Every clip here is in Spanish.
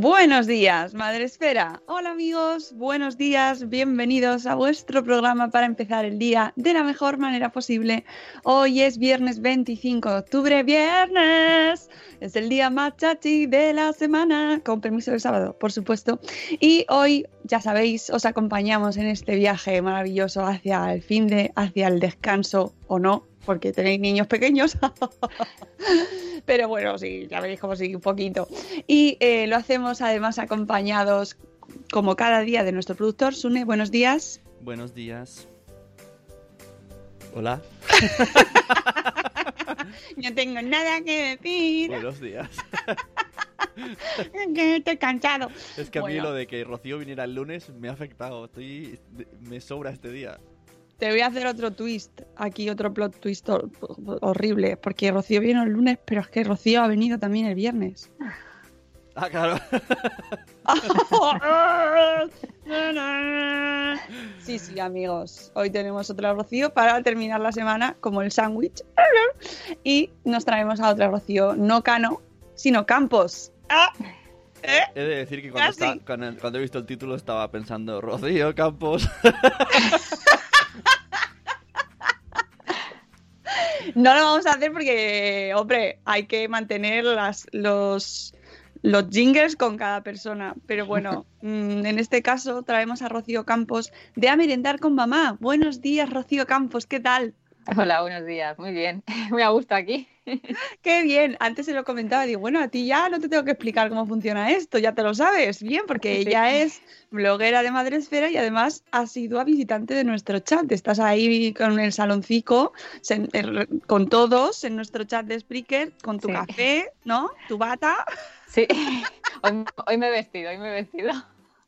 Buenos días, Madre Esfera. Hola amigos, buenos días, bienvenidos a vuestro programa para empezar el día de la mejor manera posible. Hoy es viernes 25 de octubre, viernes. Es el día más chachi de la semana, con permiso del sábado, por supuesto. Y hoy, ya sabéis, os acompañamos en este viaje maravilloso hacia el fin de, hacia el descanso o no, porque tenéis niños pequeños. Pero bueno, sí, ya veréis como sí, un poquito. Y eh, lo hacemos además acompañados, como cada día, de nuestro productor, Sune. Buenos días. Buenos días. Hola. No tengo nada que decir. Buenos días. estoy cansado. Es que a mí Bueno. lo de que Rocío viniera el lunes me ha afectado. Estoy, me sobra este día. Te voy a hacer otro twist, aquí otro plot twist hor- horrible, porque Rocío vino el lunes, pero es que Rocío ha venido también el viernes. Ah, claro. Sí, sí, amigos. Hoy tenemos otra Rocío para terminar la semana como el sándwich. Y nos traemos a otra Rocío, no Cano, sino Campos. Ah, ¿eh? He de decir que cuando, cuando, cuando he visto el título estaba pensando Rocío Campos. No lo vamos a hacer porque, hombre, hay que mantener las, los, los jingles con cada persona. Pero bueno, mm, en este caso traemos a Rocío Campos de A Merendar con Mamá. Buenos días, Rocío Campos, ¿qué tal? Hola, buenos días. Muy bien. Me ha gustado aquí. Qué bien. Antes se lo comentaba, digo, bueno, a ti ya no te tengo que explicar cómo funciona esto, ya te lo sabes bien, porque Sí. ella es bloguera de Madresfera y además ha sido visitante de nuestro chat. Estás ahí con el saloncico, er- con todos en nuestro chat de Spreaker, con tu Sí. café, ¿no? Tu bata. Sí. Hoy, hoy me he vestido, hoy me he vestido.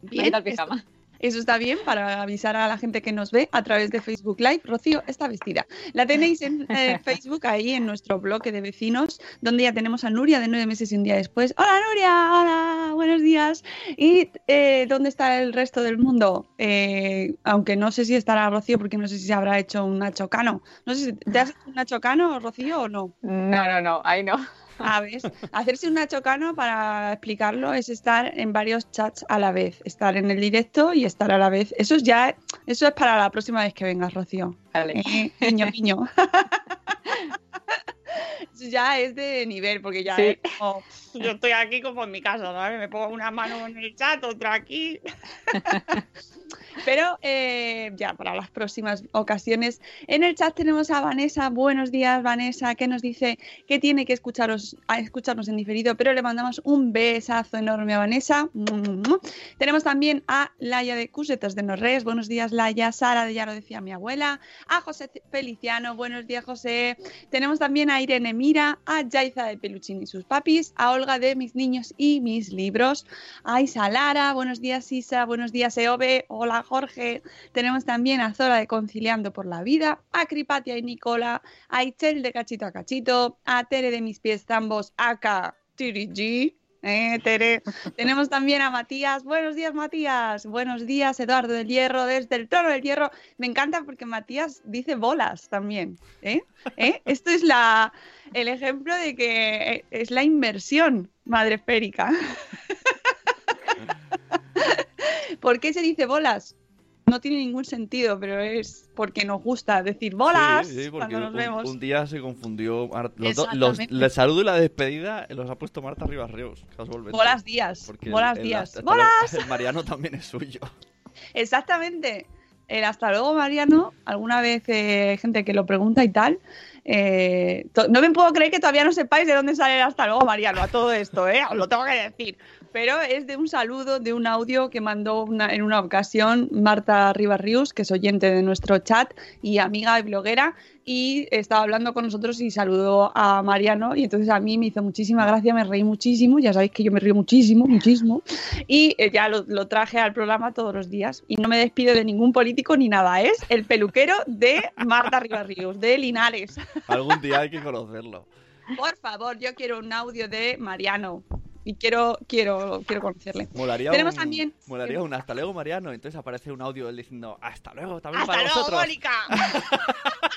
Bien, esto- pijama. Eso está bien para avisar a la gente que nos ve a través de Facebook Live. Rocío está vestida. La tenéis en eh, Facebook, ahí en nuestro bloque de vecinos, donde ya tenemos a Nuria de nueve meses y un día después. Hola Nuria, hola, buenos días. ¿Y eh, dónde está el resto del mundo? Eh, aunque no sé si estará Rocío, porque no sé si se habrá hecho un Nacho Cano. No sé si te has hecho un Nacho Cano, Rocío, o no. No, no, no, ahí no. A ver, hacerse un Nacho Cano, para explicarlo, es estar en varios chats a la vez. Estar en el directo y estar a la vez. Eso es ya, eso es para la próxima vez que vengas, Rocío. Vale. Eh, Guiño, guiño. Eso ya es de nivel, porque ya Sí. es como, yo estoy aquí como en mi casa, ¿no? Me pongo una mano en el chat, otra aquí. Pero eh, ya para las próximas ocasiones. En el chat tenemos a Vanessa. Buenos días, Vanessa, que nos dice que tiene que escucharos, escucharnos en diferido, pero le mandamos un besazo enorme a Vanessa. Tenemos también a Laia de Cusetas de Norres. Buenos días, Laia. Sara de Ya lo decía mi abuela. A José Feliciano. Buenos días, José. Tenemos también a Irene Mira, a Yaiza de Peluchín y sus papis, a Olga de Mis Niños y Mis Libros, a Isa Lara. Buenos días, Isa. Buenos días, Eove. Hola, Jorge. Tenemos también a Zora de Conciliando por la Vida, a Cripatia y Nicola, a Ichel de Cachito a Cachito, a Tere de Mis Pies Zambos, acá Tirigi. Eh, Tere. Tenemos también a Matías. Buenos días, Matías. Buenos días, Eduardo del Hierro, desde el Trono del Hierro. Me encanta porque Matías dice bolas también. ¿eh? ¿Eh? Esto es la, el ejemplo de que es la inversión madreférica. ¿Por qué se dice bolas? No tiene ningún sentido, pero es porque nos gusta decir bolas Sí, sí, porque cuando nos un, vemos. un día se confundió. Los el saludo y la despedida los ha puesto Marta Rivas Ríos, casualmente. Bolas días, bolas el días. ¡Bolas! El Mariano también es suyo. Exactamente. El hasta luego, Mariano. Alguna vez eh, hay gente que lo pregunta y tal. Eh, no me puedo creer que todavía no sepáis de dónde sale hasta luego, Mariano, a todo esto, ¿eh? Os lo tengo que decir. Pero es de un saludo, de un audio que mandó una- en una ocasión Marta Rivas que es oyente de nuestro chat y amiga y bloguera, y estaba hablando con nosotros y saludó a Mariano. Y entonces a mí me hizo muchísima gracia, me reí muchísimo. Ya sabéis que yo me río muchísimo, muchísimo. Y eh, ya lo, lo traje al programa todos los días. Y no me despido de ningún político ni nada. Es el peluquero de Marta Rivas Ríos, de Linares. Algún día hay que conocerlo. Por favor, yo quiero un audio de Mariano. Y quiero, quiero, quiero conocerle. Molaría Tenemos un, también- Molaría un hasta luego, Mariano. Entonces aparece un audio él diciendo hasta luego también ¡Hasta para luego, vosotros.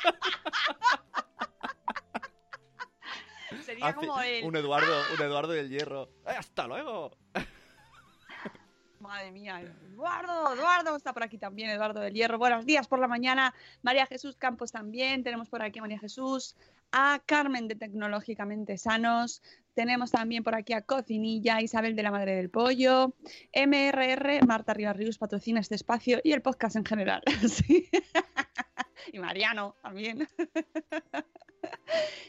Sería Hace como el... un Eduardo, un Eduardo del Hierro. ¡Eh, hasta luego! Madre mía, Eduardo, Eduardo está por aquí también, Eduardo del Hierro. Buenos días por la mañana. María Jesús Campos también. Tenemos por aquí a María Jesús, a Carmen de Tecnológicamente Sanos. Tenemos también por aquí a Cocinilla, Isabel de la Madre del Pollo, MRR, Marta Rivas Ríos patrocina este espacio y el podcast en general. Sí. Y Mariano también.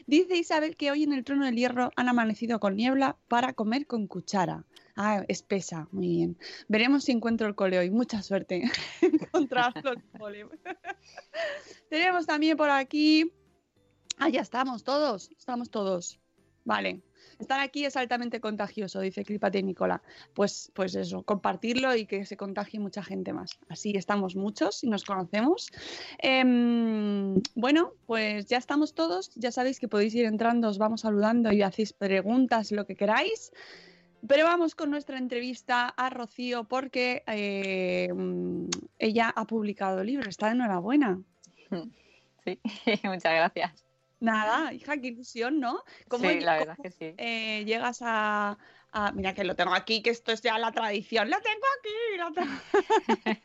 Dice Isabel que hoy en el trono del hierro han amanecido con niebla para comer con cuchara. Ah, espesa, muy bien. Veremos si encuentro el cole hoy. Mucha suerte. Encontrarlo el cole. Tenemos también por aquí. Ah, ya estamos todos. Estamos todos. Vale. Estar aquí es altamente contagioso, dice Clipate Nicola. Pues, pues eso, compartirlo y que se contagie mucha gente más. Así estamos muchos y nos conocemos. Em, bueno, pues ya estamos todos. Ya sabéis que podéis ir entrando, os vamos saludando y hacéis preguntas, lo que queráis. Pero vamos con nuestra entrevista a Rocío porque mm, ella ha publicado libro. Está de enhorabuena. Sí, muchas gracias. Nada, hija, qué ilusión, ¿no? ¿Cómo, Sí, la cómo, verdad que sí. eh, llegas a, a- Mira que lo tengo aquí, que esto es ya la tradición. Lo tengo aquí. lo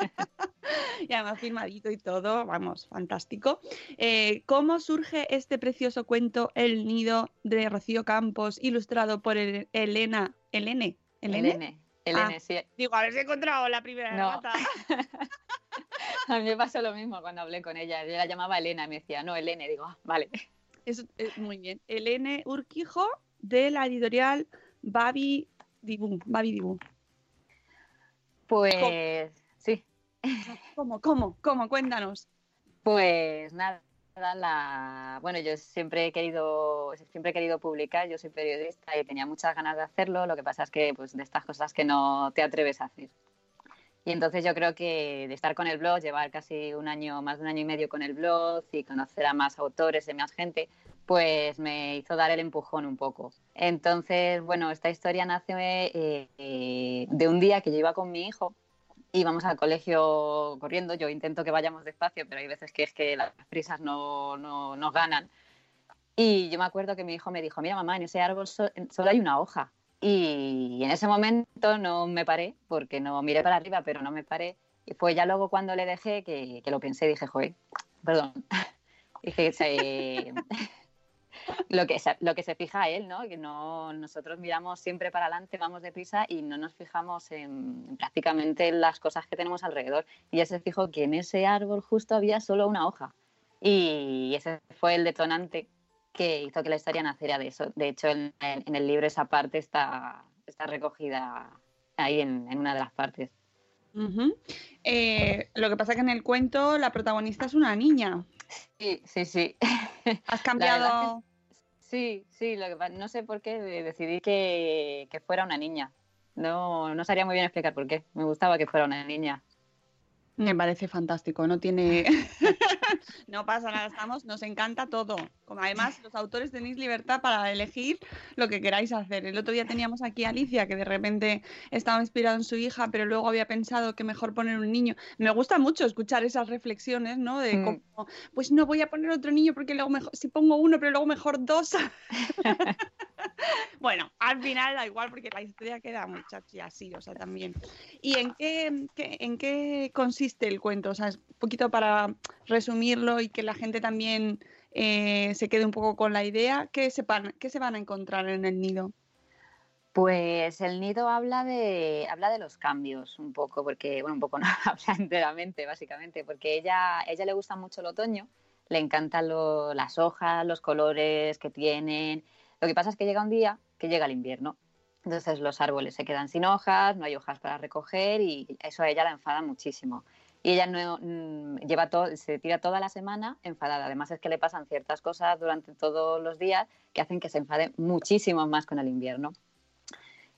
y además firmadito y todo, vamos, fantástico. Eh, ¿Cómo surge este precioso cuento El Nido de Rocío Campos, ilustrado por el- Elena... ¿Elene? ¿Elene? Elene. Elene, Ah. sí. Digo, a ver si he encontrado la primera No. gata. A mí me pasó lo mismo cuando hablé con ella. Yo la llamaba Elena y me decía, no, Elene. Digo, ah, vale. Eso es muy bien. Elene Urquijo, de la editorial Babi Dibu. Babi Dibu. Pues sí, ¿Cómo, cómo, cómo? Cuéntanos. pues nada. La... Bueno, yo siempre he querido siempre he querido publicar, yo soy periodista y tenía muchas ganas de hacerlo, lo que pasa es que pues de estas cosas que no te atreves a hacer. Y entonces yo creo que de estar con el blog, llevar casi un año, más de un año y medio con el blog y conocer a más autores y más gente, pues me hizo dar el empujón un poco. Entonces, bueno, esta historia nace eh, eh, de un día que yo iba con mi hijo íbamos al colegio corriendo. Yo intento que vayamos despacio, pero hay veces que es que las prisas no, no nos ganan. Y yo me acuerdo que mi hijo me dijo, mira mamá, en ese árbol so- solo hay una hoja. Y en ese momento no me paré, porque no miré para arriba, pero no me paré. Y fue ya luego cuando le dejé que, que lo pensé, dije, joder, perdón. Dije, se- lo que, lo que se fija él, ¿no? Que no, nosotros miramos siempre para adelante, vamos deprisa y no nos fijamos en, prácticamente en las cosas que tenemos alrededor. Y ya se fijó que en ese árbol justo había solo una hoja. Y ese fue el detonante que hizo que la historia naciera de eso. De hecho, en, en el libro esa parte está, está recogida ahí en, en una de las partes. Ujú. Eh, lo que pasa que en el cuento la protagonista es una niña. Sí, sí, sí. Has cambiado. Sí, sí, lo que no sé por qué de- decidí que, que fuera una niña. No, no sabría muy bien explicar por qué. Me gustaba que fuera una niña. Me parece fantástico, no tiene. no pasa nada, estamos, nos encanta todo. Como además, los autores tenéis libertad para elegir lo que queráis hacer. El otro día teníamos aquí a Alicia, que de repente estaba inspirado en su hija, pero luego había pensado que mejor poner un niño. Me gusta mucho escuchar esas reflexiones, ¿no? De Mm. cómo, pues no voy a poner otro niño porque luego mejor, si pongo uno, pero luego mejor dos. bueno, al final da igual porque la historia queda muy chachi así, o sea, también. ¿Y en qué, en qué consiste el cuento? O sea, es un poquito para resumirlo y que la gente también eh, se quede un poco con la idea. ¿Qué se, van, ¿Qué se van a encontrar en el nido? Pues el nido habla de, habla de los cambios un poco, porque, bueno, un poco no, habla enteramente, básicamente, porque ella, ella le gusta mucho el otoño, le encantan lo- las hojas, los colores que tienen. Lo que pasa es que llega un día que llega el invierno. Entonces los árboles se quedan sin hojas, no hay hojas para recoger y eso a ella la enfada muchísimo. Y ella no mm, lleva todo, se tira toda la semana enfadada. Además es que le pasan ciertas cosas durante todos los días que hacen que se enfade muchísimo más con el invierno.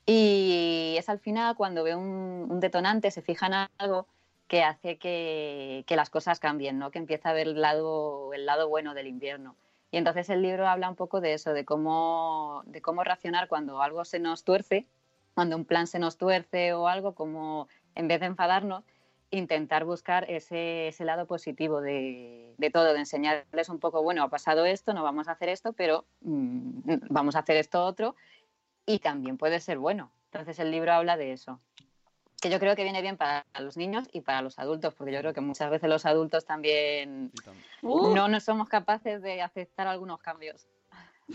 Y es al final cuando ve un, detonante, se fija en algo que hace que, que las cosas cambien, ¿no? que empieza a ver el lado, el lado bueno del invierno. Y entonces el libro habla un poco de eso, de cómo, de cómo reaccionar cuando algo se nos tuerce, cuando un plan se nos tuerce o algo, como en vez de enfadarnos, intentar buscar ese, ese lado positivo de, de todo, de enseñarles un poco, bueno, ha pasado esto, no vamos a hacer esto, pero mm, vamos a hacer esto otro y también puede ser bueno. Entonces el libro habla de eso. Que yo creo que viene bien para los niños y para los adultos, porque yo creo que muchas veces los adultos también Uh, no, no somos capaces de aceptar algunos cambios.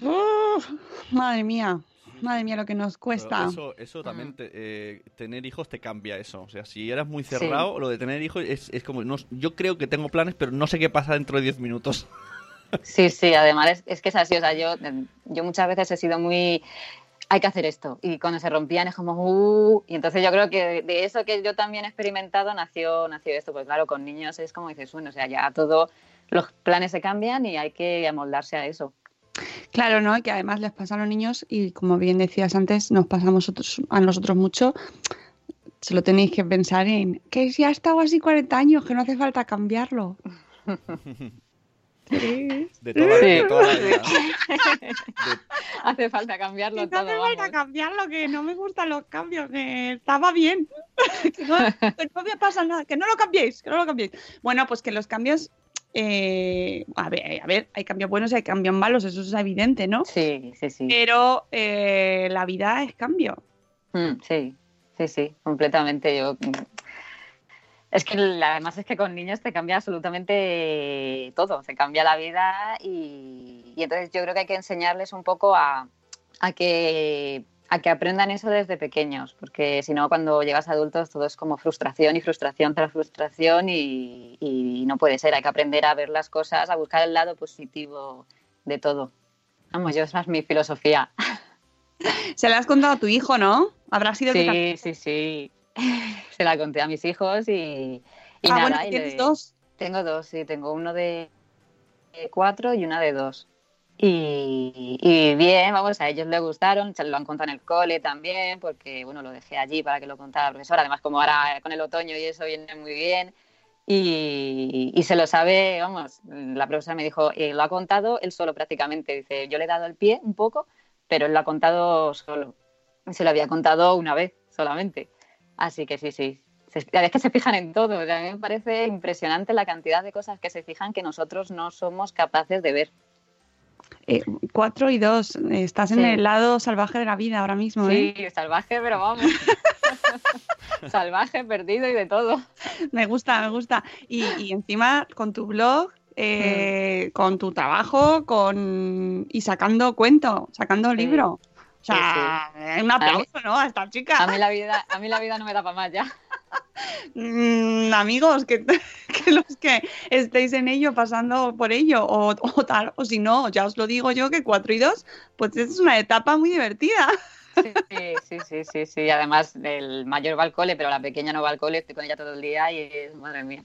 uh, madre mía, madre mía lo que nos pero cuesta. Eso, eso también, te- eh, tener hijos te cambia eso. O sea, si eras muy cerrado, lo de tener hijos es, es como, no, yo creo que tengo planes, pero no sé qué pasa dentro de 10 minutos. Sí, sí, además es, es que es así, o sea, yo, yo muchas veces he sido muy, hay que hacer esto, y cuando se rompían es como, uh, y entonces yo creo que de, eso que yo también he experimentado nació, nació esto, pues claro, con niños es como dices, bueno, o sea, ya todo, los planes se cambian y hay que amoldarse a eso. Claro, ¿no? Y que además les pasa a los niños y como bien decías antes, nos pasa a nosotros, a nosotros mucho. Solo tenéis que pensar en que si ha estado así 40 años, que no hace falta cambiarlo. Sí. De toda, Sí. de toda la vida. De- Hace falta cambiarlo no todo, hace falta vamos. cambiarlo, que no me gustan los cambios, que estaba bien. que, no, que no me pasa nada, que no lo cambiéis, que no lo cambiéis. Bueno, pues que los cambios, eh, a ver, a ver, hay cambios buenos y hay cambios malos, eso es evidente, ¿no? Sí, sí, sí. Pero eh, la vida es cambio. Mm, sí, sí, sí, completamente. Yo, es que además es que con niños te cambia absolutamente todo, te cambia la vida y, y entonces yo creo que hay que enseñarles un poco a, a que a que aprendan eso desde pequeños, porque si no cuando llegas a adultos todo es como frustración y frustración tras frustración y, y no puede ser, hay que aprender a ver las cosas, a buscar el lado positivo de todo. Vamos, yo esa es mi filosofía. Se la has contado a tu hijo, ¿no? Habrá sido que Sí, sí, sí. Se la conté a mis hijos y, y Ah, nada. bueno, y que le- tienes dos. Tengo dos, sí. Tengo uno de de cuatro y una de dos. Y, y bien, vamos, a ellos les gustaron, se lo han contado en el cole también, porque bueno, lo dejé allí para que lo contara la profesora. Además, como ahora con el otoño y eso viene muy bien. Y, y se lo sabe, vamos, la profesora me dijo, eh, lo ha contado él solo prácticamente. Dice, yo le he dado el pie un poco, pero él lo ha contado solo. Se lo había contado una vez solamente. Así que sí, sí. La vez que se fijan en todo. O sea, a mí me parece impresionante la cantidad de cosas que se fijan que nosotros no somos capaces de ver. Eh, cuatro y dos. Eh, Estás en Sí. el lado salvaje de la vida ahora mismo, ¿eh? Sí, salvaje, pero vamos. salvaje, perdido y de todo. Me gusta, me gusta. Y, y encima con tu blog eh, con tu trabajo con y sacando cuento, sacando libro. O sea, un aplauso, ¿no? A esta chica. A mí la vida, a mí la vida no me da para más ya. Mm, amigos, que, los que estéis en ello, pasando por ello, o, tal, o si no, ya os lo digo yo, que 4 y 2, pues es una etapa muy divertida. Sí, sí, sí, sí, sí. Además, el mayor va al cole, pero la pequeña no va al cole, estoy con ella todo el día y es, madre mía,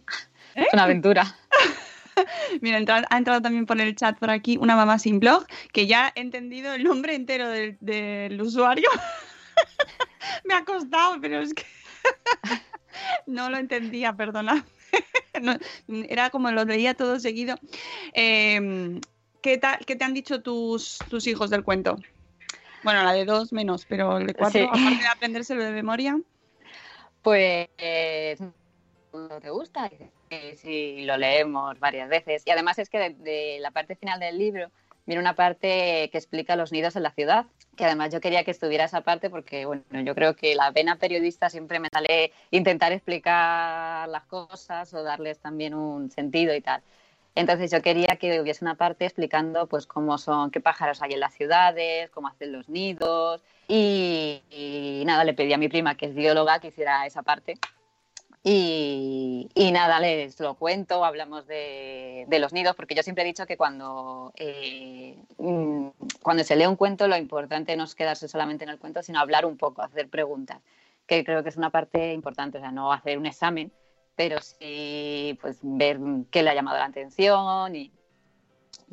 es una aventura. Mira, ha entrado también por el chat por aquí una mamá sin blog, que ya ha entendido el nombre entero del, usuario. Me ha costado, pero es que no lo entendía, perdona. era como lo leía todo seguido. Em, ¿qué, ¿Qué te han dicho tus, tus hijos del cuento? Bueno, la de dos menos, pero el de cuatro, aparte de aprendérselo de memoria. Pues no te gusta, sí, lo leemos varias veces. Y además es que de, la parte final del libro viene una parte que explica los nidos en la ciudad, que además yo quería que estuviera esa parte porque, bueno, yo creo que la vena periodista siempre me sale intentar explicar las cosas o darles también un sentido y tal. Entonces yo quería que hubiese una parte explicando pues cómo son, qué pájaros hay en las ciudades, cómo hacen los nidos y, y nada, le pedí a mi prima que es bióloga que hiciera esa parte y, nada, les lo cuento, hablamos de, los nidos, porque yo siempre he dicho que cuando, eh, mm, cuando se lee un cuento lo importante no es quedarse solamente en el cuento, sino hablar un poco, hacer preguntas, que creo que es una parte importante, o sea, no hacer un examen, pero sí pues, ver qué le ha llamado la atención y,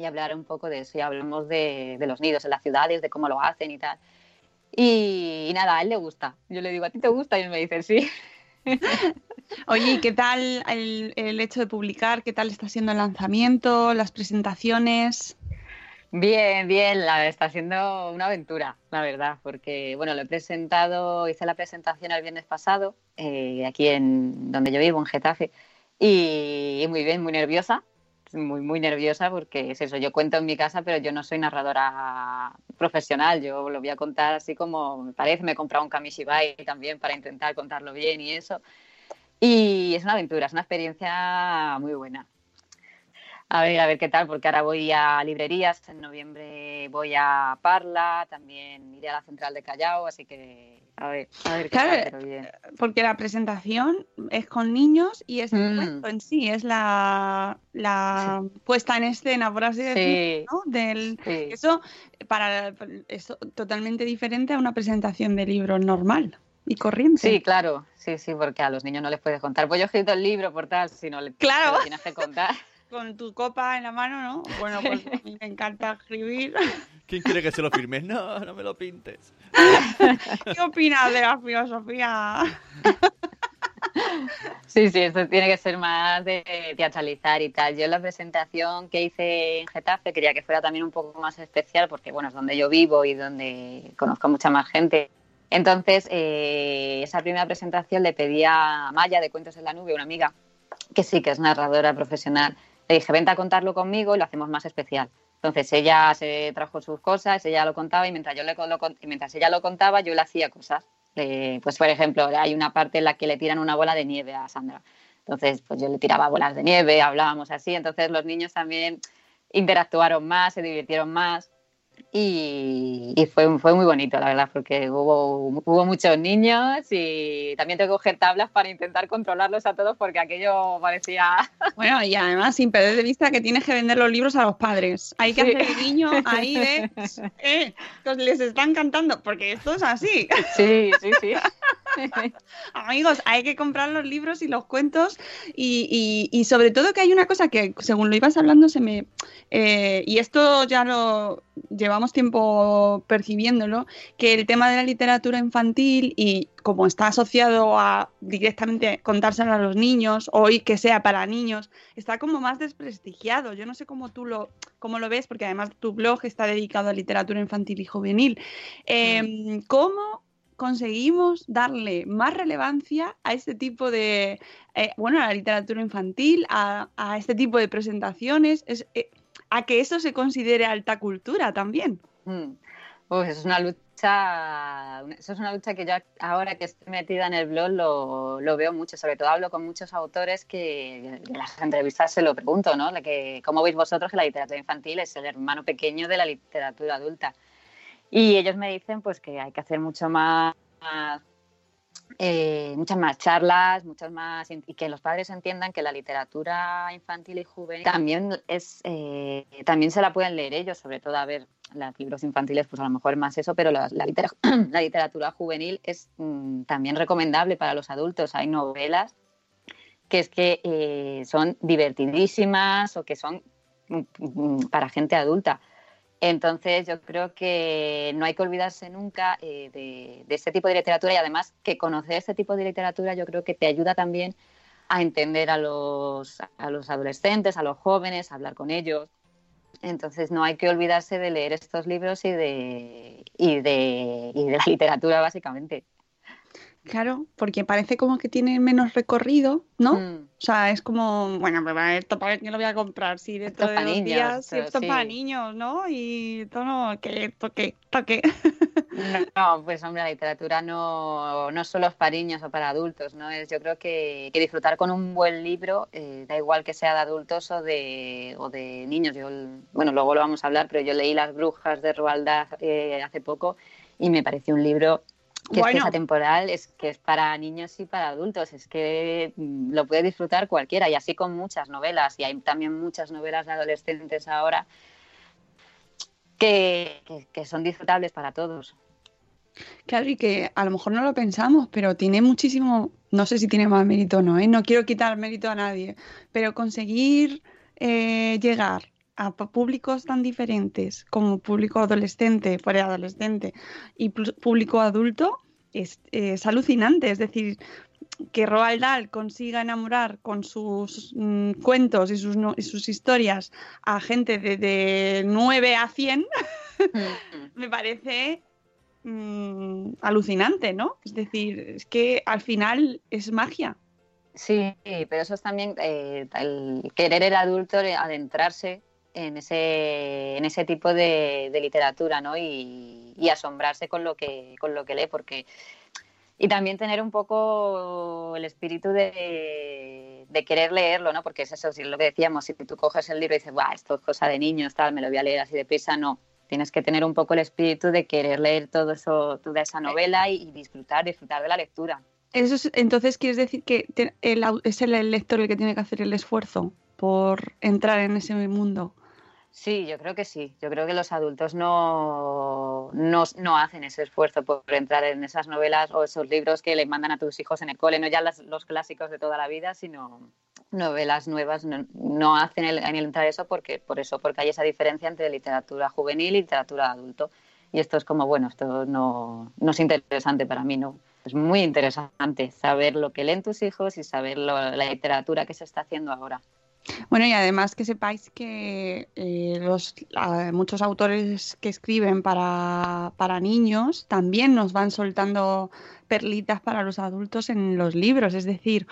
hablar un poco de eso. Y hablamos de, los nidos en las ciudades, de cómo lo hacen y tal. Y, y, nada, a él le gusta. Yo le digo, ¿a ti te gusta? Y él me dice, sí. Oye, ¿qué tal el, hecho de publicar? ¿Qué tal está siendo el lanzamiento, las presentaciones? Bien, bien, la, está siendo una aventura, la verdad, porque bueno, lo he presentado, hice la presentación el viernes pasado, eh, aquí en donde yo vivo, en Getafe, y, muy bien, muy nerviosa, muy, muy nerviosa porque es eso, yo cuento en mi casa, pero yo no soy narradora profesional, yo lo voy a contar así como me parece, me he comprado un Kamishibai también para intentar contarlo bien y eso. Y es una aventura, es una experiencia muy buena. A ver, a ver qué tal, porque ahora voy a librerías, en noviembre voy a Parla, también iré a la central de Callao, así que a ver, a ver qué tal, bien. Porque la presentación es con niños y es el mm. cuento en sí, es la, puesta en escena, por así decirlo, ¿no? Del, Eso para es totalmente diferente a una presentación de libro normal y corriente. Sí, claro, sí, sí, porque a los niños no les puedes contar. Pues yo he escrito el libro por tal, si no le claro. tienes que contar con tu copa en la mano, ¿no? Bueno, pues a mí me encanta escribir. ¿Quién quiere que se lo firme? No, no me lo pintes. ¿Qué opinas de la filosofía? Sí, sí, esto tiene que ser más de teatralizar y tal. Yo en la presentación que hice en Getafe quería que fuera también un poco más especial porque, bueno, es donde yo vivo y donde conozco mucha más gente. Entonces, eh, esa primera presentación le pedí a Maya de Cuentos en la Nube, una amiga, que sí que es narradora profesional, le dije, vente a contarlo conmigo y lo hacemos más especial. Entonces ella se trajo sus cosas, ella lo contaba y mientras, yo mientras ella lo contaba yo le hacía cosas. pues por ejemplo, hay una parte en la que le tiran una bola de nieve a Sandra. Entonces, pues yo le tiraba bolas de nieve, hablábamos así. Entonces los niños también interactuaron más, se divirtieron más. Y, fue, fue muy bonito, la verdad, porque hubo, hubo muchos niños y también tengo que coger tablas para intentar controlarlos a todos porque aquello parecía... Bueno, y además sin perder de vista que tienes que vender los libros a los padres. Hay que hacer el niño ahí de... Eh, les están cantando, porque esto es así. Sí, sí, sí. Amigos, hay que comprar los libros y los cuentos y, y, sobre todo que hay una cosa que según lo ibas hablando se me... Eh, y esto ya lo llevamos tiempo percibiéndolo, que el tema de la literatura infantil y como está asociado a directamente contárselo a los niños o que sea para niños, está como más desprestigiado. Yo no sé cómo tú lo, cómo lo ves, porque además tu blog está dedicado a literatura infantil y juvenil. Em, ¿Cómo conseguimos darle más relevancia a este tipo de, eh, bueno, a la literatura infantil, a, este tipo de presentaciones? Eh, a que eso se considere alta cultura también. Mm. es una lucha, eso es una lucha que yo ahora que estoy metida en el blog lo, lo veo mucho, sobre todo hablo con muchos autores que en las entrevistas se lo pregunto, ¿no? que, ¿Cómo veis vosotros que la literatura infantil es el hermano pequeño de la literatura adulta? Y ellos me dicen pues que hay que hacer mucho más eh, muchas más charlas, muchas más y que los padres entiendan que la literatura infantil y juvenil también es eh, también se la pueden leer ellos, sobre todo a ver los libros infantiles, pues a lo mejor más eso, pero la, la, literatura juvenil es mm, también recomendable para los adultos. Hay novelas que es que eh, son divertidísimas o que son mm, mm, para gente adulta. Entonces yo creo que no hay que olvidarse nunca eh, de, este tipo de literatura y además que conocer este tipo de literatura yo creo que te ayuda también a entender a los, a los adolescentes, a los jóvenes, a hablar con ellos. Entonces no hay que olvidarse de leer estos libros y de, y de, y de la literatura básicamente. Claro, porque parece como que tiene menos recorrido, ¿no? Mm. O sea, es como, bueno, esto para qué lo voy a comprar, si dentro de dos días, esto es para niños, ¿no? Y todo, no, que toque, toque. No, pues hombre, la literatura no, no solo es para niños o para adultos, ¿no? Es, yo creo que, que disfrutar con un buen libro, eh, da igual que sea de adultos o de, o de niños. Yo, bueno, luego lo vamos a hablar, pero yo leí Las Brujas de Roald Dahl eh, hace poco y me pareció un libro que es que temporal es que es para niños y para adultos, es que mm, lo puede disfrutar cualquiera y así con muchas novelas y hay también muchas novelas de adolescentes ahora que, que, son disfrutables para todos. Claro, y que a lo mejor no lo pensamos, pero tiene muchísimo, no sé si tiene más mérito o no, ¿eh? no quiero quitar mérito a nadie, pero conseguir eh, llegar a públicos tan diferentes como público adolescente, preadolescente y público adulto es, alucinante. Es decir, que Roald Dahl consiga enamorar con sus mm, cuentos y sus, y sus, historias a gente de, 9 a 100 me parece mm, alucinante, ¿no? Es decir, es que al final es magia. Sí, pero eso es también eh, el querer el adulto adentrarse en ese, en ese tipo de, literatura, ¿no? Y, asombrarse con lo que, con lo que lee, porque y también tener un poco el espíritu de, querer leerlo, ¿no? Porque es eso, si lo que decíamos, si tú coges el libro y dices, Buah, esto es cosa de niños, tal, me lo voy a leer así de prisa, no. Tienes que tener un poco el espíritu de querer leer todo eso, toda esa novela y, disfrutar, disfrutar de la lectura. Eso entonces quieres decir que es el lector el que tiene que hacer el esfuerzo por entrar en ese mundo. Sí, yo creo que sí. Yo creo que los adultos no, no, hacen ese esfuerzo por entrar en esas novelas o esos libros que le mandan a tus hijos en el cole, no ya los clásicos de toda la vida, sino novelas nuevas. No, hacen el, en entrar eso porque, por eso, porque hay esa diferencia entre literatura juvenil y literatura adulto. Y esto es como, bueno, esto no, no es interesante para mí, ¿no? Es muy interesante saber lo que leen tus hijos y saber la literatura que se está haciendo ahora. Bueno, y además que sepáis que eh, los, muchos autores que escriben para, para, niños también nos van soltando perlitas para los adultos en los libros. Es decir,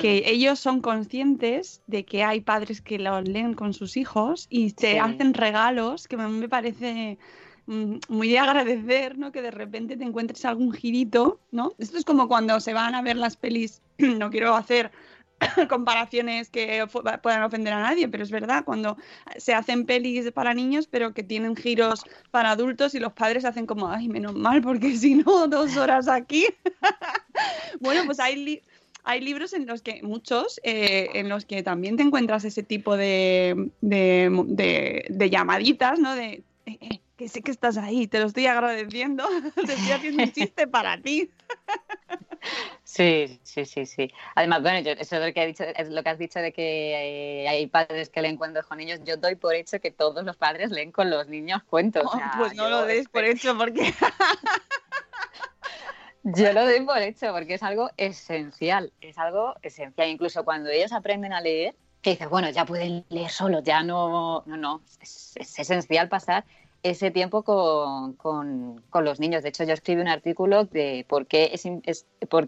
que mm. ellos son conscientes de que hay padres que los leen con sus hijos y se hacen regalos que a mí me parece mm, muy de agradecer, ¿no? Que de repente te encuentres algún girito, ¿no? Esto es como cuando se van a ver las pelis, no quiero hacer comparaciones que puedan ofender a nadie, pero es verdad, cuando se hacen pelis para niños, pero que tienen giros para adultos y los padres hacen como, ay, menos mal, porque si no, dos horas aquí. bueno, pues hay, hay libros en los que, muchos, eh, en los que también te encuentras ese tipo de, de, llamaditas, ¿no? De, eh, eh, que sé que estás ahí, te lo estoy agradeciendo, te estoy haciendo un chiste para ti. Sí, sí, sí, sí. Además, bueno, eso es lo que, dicho, es lo que has dicho de que eh, hay, padres que leen cuentos con niños. Yo doy por hecho que todos los padres leen con los niños cuentos. pues no lo des por hecho porque... yo lo doy por hecho porque es algo esencial, es algo esencial. Incluso cuando ellos aprenden a leer, que dices, bueno, ya pueden leer solos, ya no, no, no, es, esencial pasar ese tiempo con, con, los niños. De hecho, yo escribí un artículo de por qué, es, es, por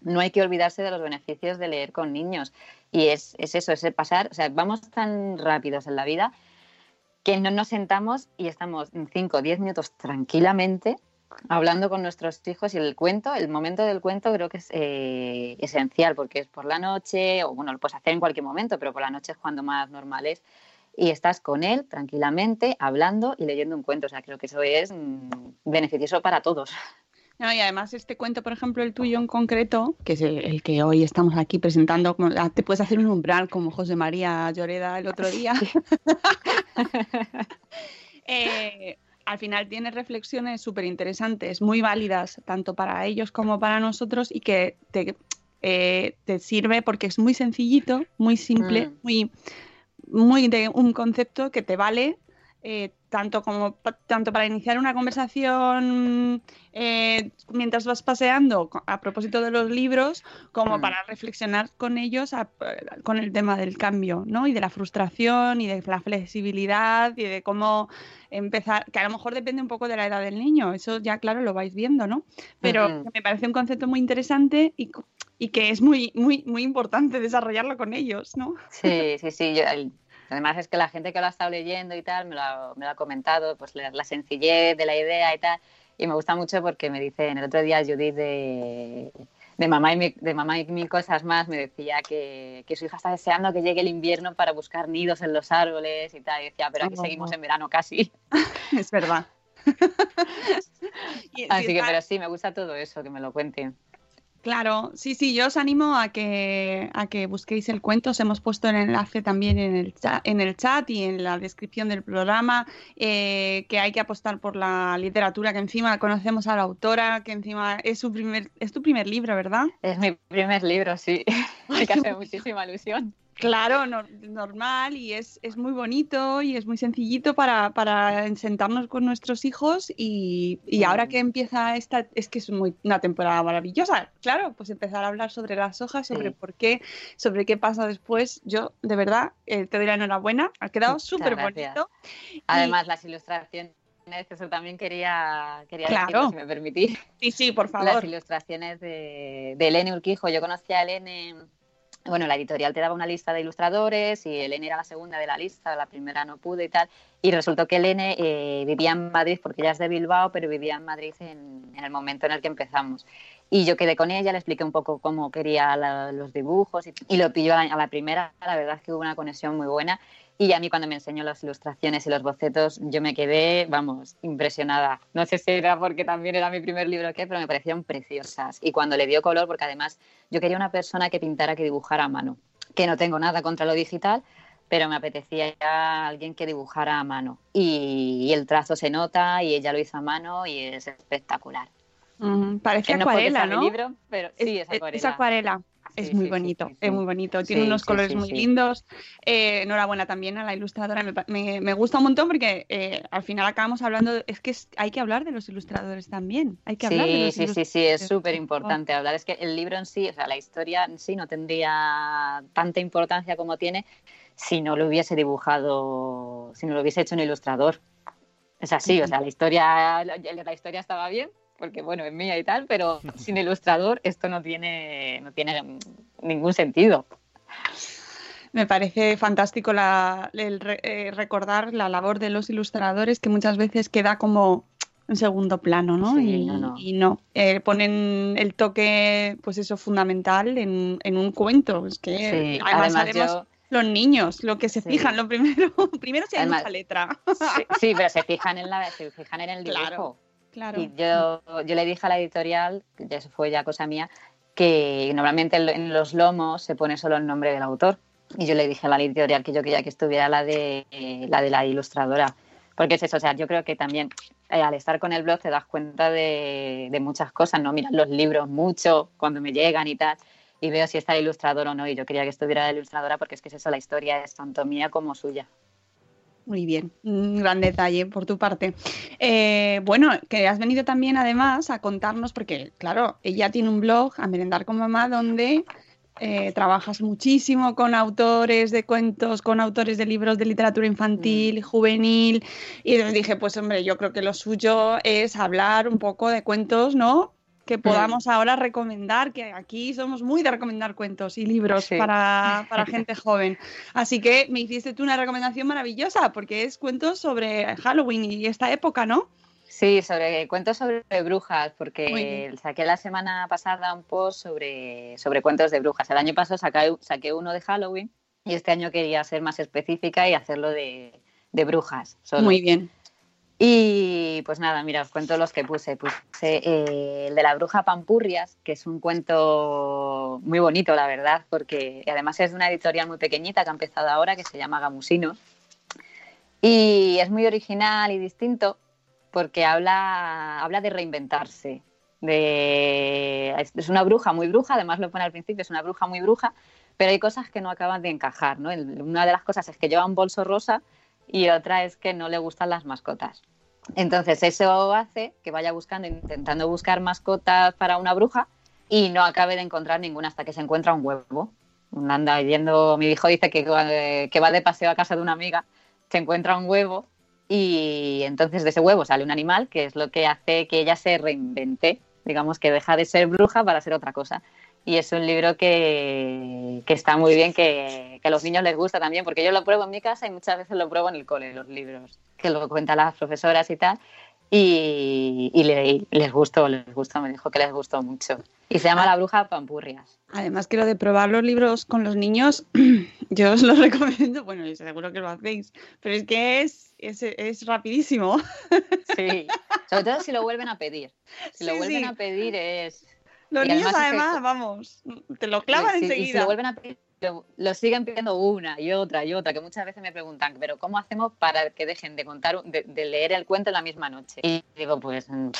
no hay que olvidarse de los beneficios de leer con niños. Y es, es eso, es pasar, o sea, vamos tan rápidos en la vida que no nos sentamos y estamos 5 o 10 minutos tranquilamente hablando con nuestros hijos y el cuento, el momento del cuento creo que es eh, esencial porque es por la noche, o bueno, lo puedes hacer en cualquier momento, pero por la noche es cuando más normal es. Y estás con él tranquilamente, hablando y leyendo un cuento. O sea, creo que eso es mm, beneficioso para todos. No, y además este cuento, por ejemplo, el tuyo en concreto, que es el, que hoy estamos aquí presentando, te puedes hacer un umbral como José María Lloreda el otro día. eh, al final tiene reflexiones súper interesantes, muy válidas, tanto para ellos como para nosotros, y que te, eh, te sirve porque es muy sencillito, muy simple, Mm. muy, muy de un concepto que te vale. eh, tanto como tanto para iniciar una conversación eh, mientras vas paseando a propósito de los libros como Mm. para reflexionar con ellos a- con el tema del cambio ¿no? y de la frustración y de la flexibilidad y de cómo empezar, que a lo mejor depende un poco de la edad del niño, eso ya claro lo vais viendo, ¿no? Pero que me parece un concepto muy interesante y, y que es muy, muy, muy importante desarrollarlo con ellos, ¿no? Sí, sí, sí. yo- el- además es que la gente que lo ha estado leyendo y tal me lo, ha- me lo ha comentado, pues la, la sencillez de la idea y tal. Y me gusta mucho porque me dicen, el otro día Judith de, de, mamá, y mi- de mamá y mil cosas más me decía que, que su hija está deseando que llegue el invierno para buscar nidos en los árboles y tal. Y decía, pero aquí Oh. seguimos en verano casi. Es verdad. Así sí, que, pero sí, me gusta todo eso, que me lo cuenten. Claro, sí, sí, yo os animo a que, a que busquéis el cuento. Os hemos puesto el enlace también en el, chat, en el chat y en la descripción del programa, eh, que hay que apostar por la literatura, que encima conocemos a la autora, que encima es su primer, es tu primer libro, ¿verdad? Es mi primer libro, sí. Me hace muchísima ilusión. Claro, no- normal y es, es muy bonito y es muy sencillito para, para sentarnos con nuestros hijos y, y ahora que empieza esta, es que es muy, una temporada maravillosa, claro, pues empezar a hablar sobre las hojas, sobre Sí. por qué, sobre qué pasa después. Yo, de verdad, eh, te doy la enhorabuena, ha quedado súper bonito. Además, las ilustraciones, eso también quería, quería Claro. decirlo, si me permitís. Sí, sí, por Las favor. ilustraciones de, de Elene Urquijo. Yo conocí a Elene, bueno, la editorial te daba una lista de ilustradores y Elene era la segunda de la lista, la primera no pude y tal. Y resultó que Elene eh, vivía en Madrid, porque ella es de Bilbao, pero vivía en Madrid en, en el momento en el que empezamos. Y yo quedé con ella, le expliqué un poco cómo quería la- los dibujos y, y lo pilló a la, a la primera. La verdad es que hubo una conexión muy buena. Y a mí cuando me enseñó las ilustraciones y los bocetos, yo me quedé, vamos, impresionada. No sé si era porque también era mi primer libro o qué, pero me parecieron preciosas. Y cuando le dio color, porque además yo quería una persona que pintara, que dibujara a mano. Que no tengo nada contra lo digital, pero me apetecía ya alguien que dibujara a mano. Y, y el trazo se nota y ella lo hizo a mano y es espectacular. Mm, parece Que no es acuarela, mi ¿no? libro, pero sí, es, acuarela. Es acuarela. Es Sí, muy sí, bonito, sí, es muy bonito. Tiene unos colores muy lindos. Eh, enhorabuena también a la ilustradora. Me, pa- me- me gusta un montón porque eh, al final acabamos hablando. de- es que es- hay que hablar de los ilustradores también. Hay que hablar de Sí, los sí, sí, sí, es súper importante hablar. Es que el libro en sí, o sea, la historia en sí no tendría tanta importancia como tiene si no lo hubiese dibujado, si no lo hubiese hecho un ilustrador. Es así, o sea, la historia, la historia estaba bien, porque bueno, es mía y tal, pero sin ilustrador esto no tiene, no tiene ningún sentido. Me parece fantástico la- el re- eh, recordar la labor de los ilustradores que muchas veces queda como en segundo plano, ¿no? Sí, y no, no. y no. Eh, ponen el toque, pues eso, fundamental en, en un cuento. Es que Sí, además, además sabemos yo- los niños, lo que se Sí. fijan, lo primero, primero hay Además- mucha letra. Sí, sí, pero se fijan en la, se fijan en el dibujo. Claro, Y yo, yo le dije a la editorial, ya eso fue ya cosa mía, que normalmente en los lomos se pone solo el nombre del autor. Y yo le dije a la editorial que yo quería que estuviera la de, eh, la, de la ilustradora. Porque es eso, o sea, yo creo que también eh, al estar con el blog te das cuenta de, de muchas cosas, ¿no? Miras los libros mucho cuando me llegan y tal, y veo si está el ilustrador o no. Y yo quería que estuviera la ilustradora porque es que es eso, la historia es tanto mía como suya. Muy bien, un gran detalle por tu parte. Eh, bueno, que has venido también además a contarnos, porque claro, ella tiene un blog, A Merendar con Mamá, donde eh, trabajas muchísimo con autores de cuentos, con autores de libros de literatura infantil y juvenil. Y dije, pues hombre, yo creo que lo suyo es hablar un poco de cuentos, ¿no? Que podamos ahora recomendar, que aquí somos muy de recomendar cuentos y libros Sí. para, para gente joven. Así que me hiciste tú una recomendación maravillosa, porque es cuentos sobre Halloween y esta época, ¿no? Sí, sobre cuentos sobre brujas, porque saqué la semana pasada un post sobre, sobre cuentos de brujas. El año pasado saqué, saqué uno de Halloween y este año quería ser más específica y hacerlo de, de brujas. solo. Muy bien. Y pues nada, mira, os cuento los que puse. Puse eh, el de la bruja Pampurrias, que es un cuento muy bonito, la verdad, porque además es de una editorial muy pequeñita que ha empezado ahora, que se llama Gamusinos. Y es muy original y distinto porque habla, habla de reinventarse. Es una bruja muy bruja, además lo pone al principio, es una bruja muy bruja, pero hay cosas que no acaban de encajar. ¿no? Una de las cosas es que lleva un bolso rosa y otra es que no le gustan las mascotas. Entonces eso hace que vaya buscando, intentando buscar mascotas para una bruja y no acabe de encontrar ninguna hasta que se encuentra un huevo. Anda yendo, mi hijo dice que, eh, que va de paseo a casa de una amiga, se encuentra un huevo y entonces de ese huevo sale un animal que es lo que hace que ella se reinvente, digamos que deja de ser bruja para ser otra cosa. Y es un libro que, que está muy bien, que, que a los niños les gusta también, porque yo lo pruebo en mi casa y muchas veces lo pruebo en el cole, los libros, que lo cuentan las profesoras y tal. Y, y le- y les gustó, les gustó, me dijo que les gustó mucho. Y se llama La Bruja Pampurrias. Además que lo de probar los libros con los niños, yo os lo recomiendo, bueno, y seguro que lo hacéis, pero es que es, es, es rapidísimo. Sí, sobre todo si lo vuelven a pedir. Si lo vuelven sí. a pedir es... Los Y niños además que- vamos, te lo clavan Sí, Y si enseguida. lo vuelven a pedir, lo, lo siguen pidiendo una y otra y otra, que muchas veces me preguntan, pero ¿cómo hacemos para que dejen de contar, un- de, de leer el cuento en la misma noche? Y digo, pues mm,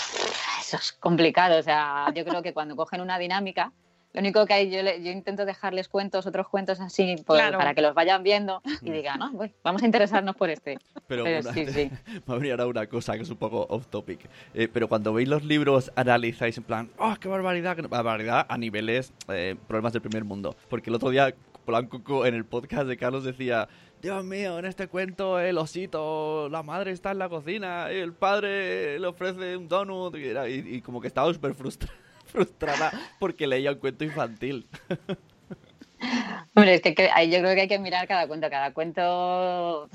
eso es complicado, o sea, yo creo que cuando cogen una dinámica, lo único que hay, yo, le- yo intento dejarles cuentos, otros cuentos así, Claro. para que los vayan viendo y digan, no, pues, vamos a interesarnos por este. Pero, Pero una- sí, sí. me ha venido ahora una cosa que es un poco off topic. Eh, pero cuando veis los libros, analizáis en plan, ¡oh, qué barbaridad! qué barbaridad a niveles, eh, problemas del primer mundo. Porque el otro día, Polanco en el podcast de Carlos decía, Dios mío, en este cuento el osito, la madre está en la cocina, y el padre le ofrece un donut. Y, era- y- y como que estaba súper frustra- frustrada porque leía un cuento infantil. Hombre, es que, que- yo creo que hay que mirar cada cuento. Cada cuento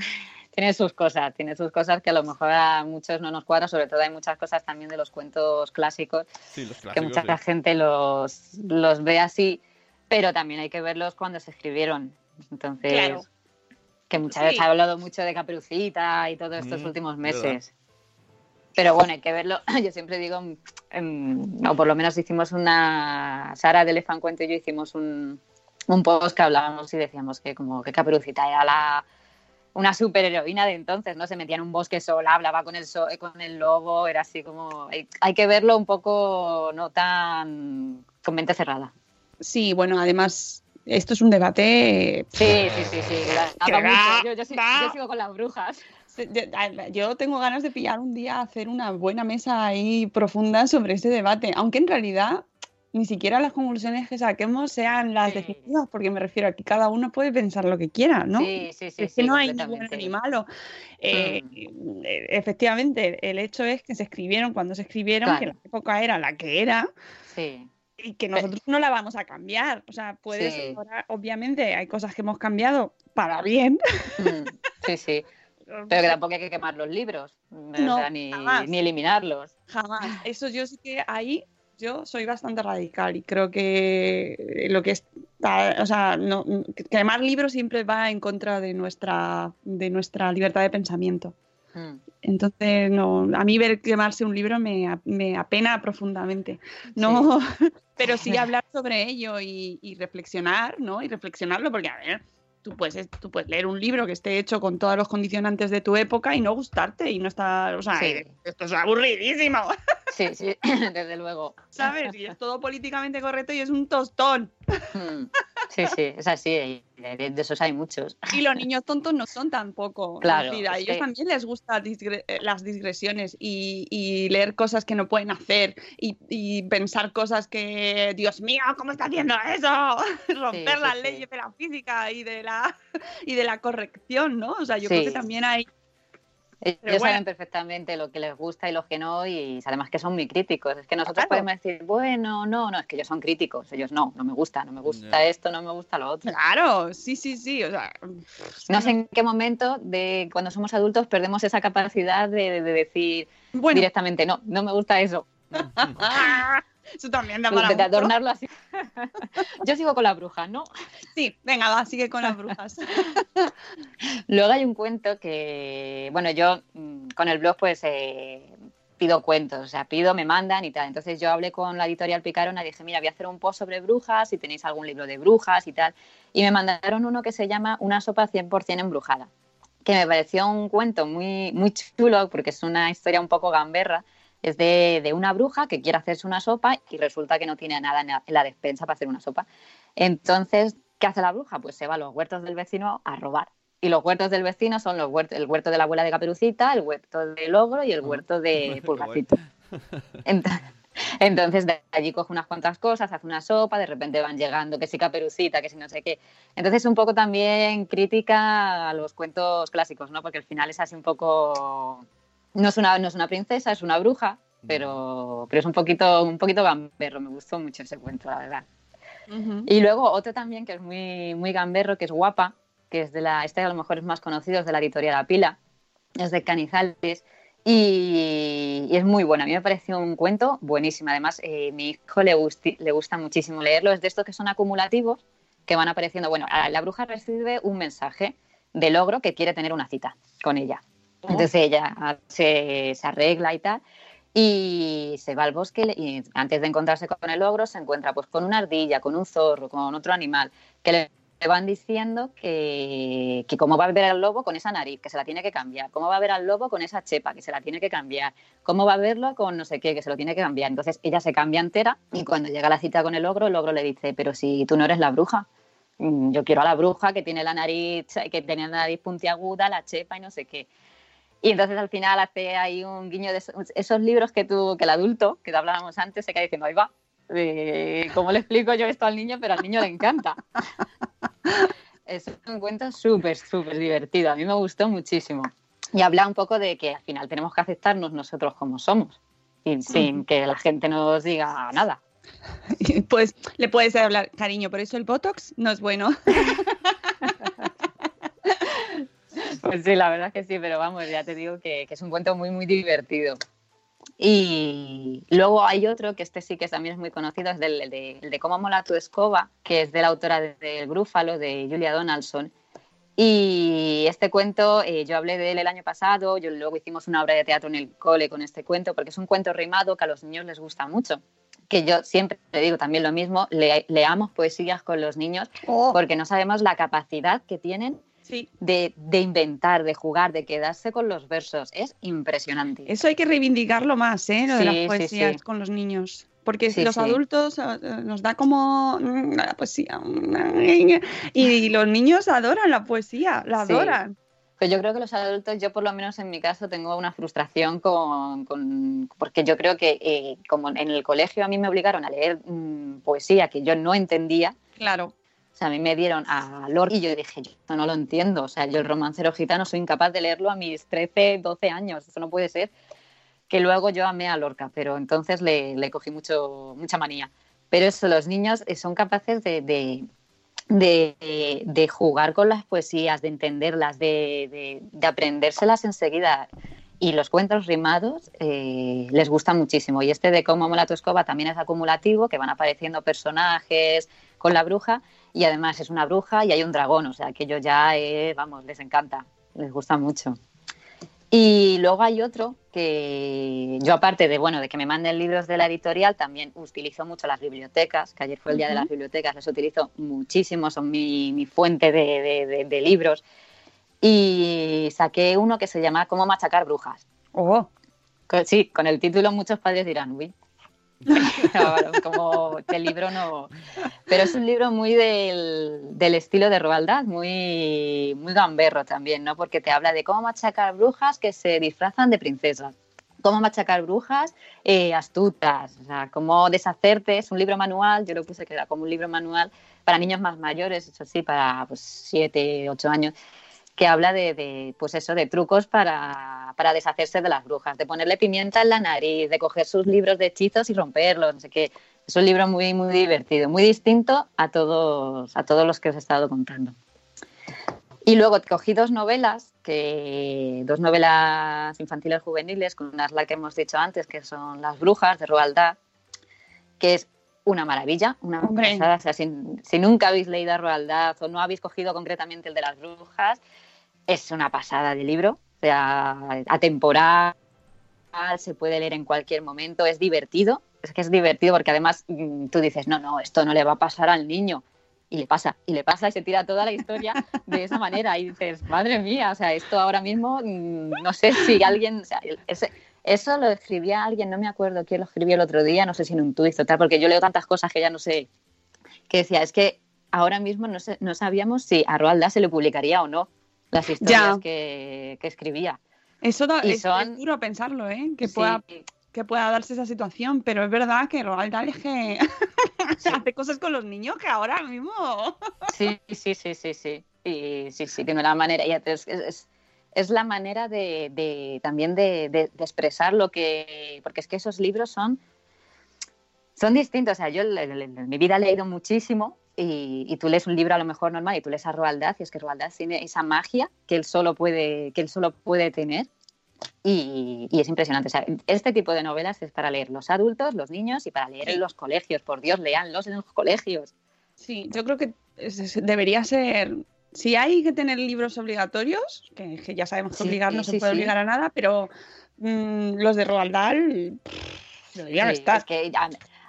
tiene sus cosas, tiene sus cosas que a lo mejor a muchos no nos cuadra. Sobre todo hay muchas cosas también de los cuentos clásicos Sí, los que clásicos. mucha sí. gente los, los ve así, pero también hay que verlos cuando se escribieron. Entonces, Claro. que muchas Sí. veces ha hablado mucho de Caperucita y todos estos Mm, últimos verdad. meses. Pero bueno, hay que verlo. Yo siempre digo, em, o por lo menos hicimos una. Sara de Elefant Cuento y yo hicimos un, un post que hablábamos y decíamos que como que Caperucita era la una superheroína de entonces, ¿no? Se metía en un bosque sola, hablaba con el, so- con el lobo, era así como... Hay, hay que verlo un poco no tan con mente cerrada. Sí, bueno, además, esto es un debate. Sí, sí, sí, sí. da-. Yo, sigo con las brujas. Yo tengo ganas de pillar un día, hacer una buena mesa ahí profunda sobre ese debate, aunque en realidad ni siquiera las conclusiones que saquemos sean las Sí. definitivas, porque me refiero a que cada uno puede pensar lo que quiera, ¿no? Sí, sí, sí. es sí, que no hay ni bueno ni malo. Eh, eh, Efectivamente, el hecho es que se escribieron cuando se escribieron, que la época era la que era Sí, y que nosotros no la vamos a cambiar. O sea, puedes Sí. ahora, obviamente, hay cosas que hemos cambiado para bien. Mm, sí, sí. Pero que tampoco hay que quemar los libros, o No, sea, ni, ni eliminarlos. Jamás. Eso yo sí que ahí yo soy bastante radical y creo que lo que está, o sea, no, quemar libros siempre va en contra de nuestra, de nuestra libertad de pensamiento. Mm. Entonces, no, a mí ver quemarse un libro me, me apena profundamente. No, pero sí hablar sobre ello y, y reflexionar, ¿no? Y reflexionarlo, porque a ver, tú puedes, tú puedes leer un libro que esté hecho con todos los condicionantes de tu época y no gustarte y no estar, o sea, Sí. esto es aburridísimo. Sí, sí, desde luego. ¿sabes? Y es todo políticamente correcto y es un tostón. Mm, Sí, sí, es así. De, de esos hay muchos. Y los niños tontos no son tampoco. Claro, Es decir, a ellos que- también les gustan disgre- eh, las digresiones y, y leer cosas que no pueden hacer y, y pensar cosas que, Dios mío, ¿cómo está haciendo eso? Romper sí, las sí. leyes de la física y de la, y de la corrección, ¿no? O sea, yo creo que también hay Ellos saben perfectamente lo que les gusta y lo que no, y además que son muy críticos. Es que nosotros podemos decir, bueno, no, no, es que ellos son críticos. Ellos no, no me gusta, no me gusta esto, no me gusta lo otro. Claro, sí, sí, sí. O sea, no sé en qué momento de cuando somos adultos perdemos esa capacidad de, decir directamente, no, no me gusta eso. Eso también da para De adornarlo así. Yo sigo con las brujas, ¿no? Sí, venga, va, sigue con las brujas. Luego hay un cuento que, bueno, yo mm, con el blog pues eh, pido cuentos, o sea, pido, me mandan y tal. Entonces yo hablé con la editorial Picarona y dije, mira, voy a hacer un post sobre brujas, si tenéis algún libro de brujas y tal. Y me mandaron uno que se llama Una sopa 100% embrujada, que me pareció un cuento muy, muy chulo porque es una historia un poco gamberra es de, una bruja que quiere hacerse una sopa y resulta que no tiene nada en la, despensa para hacer una sopa. Entonces, ¿qué hace la bruja? Pues se va a los huertos del vecino a robar. Y los huertos del vecino son los huertos, el huerto de la abuela de Caperucita, el huerto del ogro y el huerto de Pulgarcito. Entonces, de allí coge unas cuantas cosas, hace una sopa, de repente van llegando, que si caperucita, que si no sé qué. Entonces, un poco también crítica a los cuentos clásicos, ¿no? Porque al final es así un poco no es una, no es una princesa, es una bruja, pero, pero es un poquito, un poquito gamberro. Me gustó mucho ese cuento, la verdad. Y luego otro también que es muy, muy gamberro, que es Guapa, que es de la, este a lo mejor es más conocido, es de la editorial La Pila, es de Canizales. Y, es muy bueno. A mí me pareció un cuento buenísimo. Además, eh, mi hijo le, le gusta muchísimo leerlo. Es de estos que son acumulativos, que van apareciendo. Bueno, la bruja recibe un mensaje de logro que quiere tener una cita con ella. Entonces ella se, arregla y tal y se va al bosque y antes de encontrarse con el ogro se encuentra pues con una ardilla, con un zorro, con otro animal que le van diciendo que, cómo va a ver al lobo con esa nariz, que se la tiene que cambiar, cómo va a ver al lobo con esa chepa, que se la tiene que cambiar, cómo va a verlo con no sé qué, que se lo tiene que cambiar. Entonces ella se cambia entera y cuando llega la cita con el ogro, el ogro le dice, pero si tú no eres la bruja, mm, yo quiero a la bruja que tiene la nariz, que tiene la nariz puntiaguda, la chepa y no sé qué. Y entonces al final hace ahí un guiño de esos, libros que tú, que el adulto, que hablábamos antes, se queda diciendo, ahí va, ¿cómo le explico yo esto al niño? Pero al niño le encanta. es un cuento súper, súper divertido. A mí me gustó muchísimo. Y habla un poco de que al final tenemos que aceptarnos nosotros como somos, sin, sin que la gente nos diga nada. Pues le puedes hablar, cariño, por eso el Botox no es bueno. Pues sí, la verdad es que sí, pero vamos, ya te digo que, es un cuento muy, muy divertido. Y luego hay otro que este sí que también es muy conocido, es del, de, Cómo mola tu escoba, que es de la autora del Grúfalo, de Julia Donaldson. Y este cuento, eh, yo hablé de él el año pasado, yo luego hicimos una obra de teatro en el cole con este cuento, porque es un cuento rimado que a los niños les gusta mucho. Que yo siempre te digo también lo mismo, leamos poesías con los niños, oh. porque no sabemos la capacidad que tienen de, inventar, de jugar, de quedarse con los versos. Es impresionante. Eso hay que reivindicarlo más, ¿eh? Lo de las poesías con los niños. Porque los adultos eh, nos da como mm, la poesía. Y los niños adoran la poesía, la adoran. Pues yo creo que los adultos, yo por lo menos en mi caso, tengo una frustración con, porque yo creo que eh, como en el colegio a mí me obligaron a leer mm, poesía que yo no entendía. Claro. O sea, a mí me dieron a Lorca y yo dije, yo esto no lo entiendo. O sea, yo el romancero gitano soy incapaz de leerlo a mis 13, 12 años. Eso no puede ser. Que luego yo amé a Lorca, pero entonces le, le cogí mucho, mucha manía. Pero eso, los niños eh, son capaces de, de, de, jugar con las poesías, de entenderlas, de, de aprendérselas enseguida. Y los cuentos rimados eh, les gustan muchísimo. Y este de cómo mola tu escoba también es acumulativo, que van apareciendo personajes con la bruja y además es una bruja y hay un dragón, o sea, que ellos ya, eh, vamos, les encanta, les gusta mucho. Y luego hay otro que yo aparte de bueno de que me manden libros de la editorial, también utilizo mucho las bibliotecas, que ayer fue el día de las bibliotecas, las utilizo muchísimo, son mi, fuente de, libros. Y saqué uno que se llama Cómo machacar brujas. Oh. Sí, con el título muchos padres dirán, uy, como el libro no. Pero es un libro muy del, estilo de Roald muy, muy gamberro también, ¿no? Porque te habla de cómo machacar brujas que se disfrazan de princesas. Cómo machacar brujas eh, astutas, o sea, cómo deshacerte. Es un libro manual, yo lo puse que era como un libro manual para niños más mayores, eso sí, para pues, 7, 8 años que habla de, de, pues eso, de trucos para, para, deshacerse de las brujas, de ponerle pimienta en la nariz, de coger sus libros de hechizos y romperlos, no sé qué. Es un libro muy, muy divertido, muy distinto a todos, a todos los que os he estado contando. Y luego cogí dos novelas, que, dos novelas infantiles juveniles, con unas la que hemos dicho antes, que son Las Brujas de Roald Dahl, que es una maravilla, una pasada. O sea, si, si, nunca habéis leído a Roald Dahl o no habéis cogido concretamente el de las brujas, es una pasada de libro. O sea, atemporal, se puede leer en cualquier momento, es divertido. Es que es divertido porque además mm, tú dices, no, no, esto no le va a pasar al niño y le pasa, y le pasa y se tira toda la historia de esa manera y dices, madre mía, o sea, esto ahora mismo, mm, no sé si alguien, o sea, ese, eso lo escribía alguien, no me acuerdo quién lo escribió el otro día, no sé si en un tuit o tal, porque yo leo tantas cosas que ya no sé, que decía, es que ahora mismo no, sé, no sabíamos si a Roald Dahl se le publicaría o no las historias que, que, escribía. Eso da, es, son... es, duro pensarlo, ¿eh? Que pueda que pueda darse esa situación, pero es verdad que Roald Dahl es que sí. hace cosas con los niños que ahora mismo. sí, sí, sí, sí, sí. Y sí, sí, tiene una manera. Es, es, es la manera de, de también de, de, de, expresar lo que. Porque es que esos libros son. Son distintos. O sea, yo en mi vida he leído muchísimo y, y, tú lees un libro a lo mejor normal y tú lees a Roald Dahl y es que Roald Dahl tiene esa magia que él solo puede, que él solo puede tener y, y, es impresionante. O sea, este tipo de novelas es para leer los adultos, los niños y para leer en los colegios. Por Dios, leanlos en los colegios. Sí, yo creo que debería ser. Si hay que tener libros obligatorios, que, que ya sabemos que sí, obligar no sí, se puede sí. obligar a nada, pero mmm, los de Roald Dahl deberían estar. Es que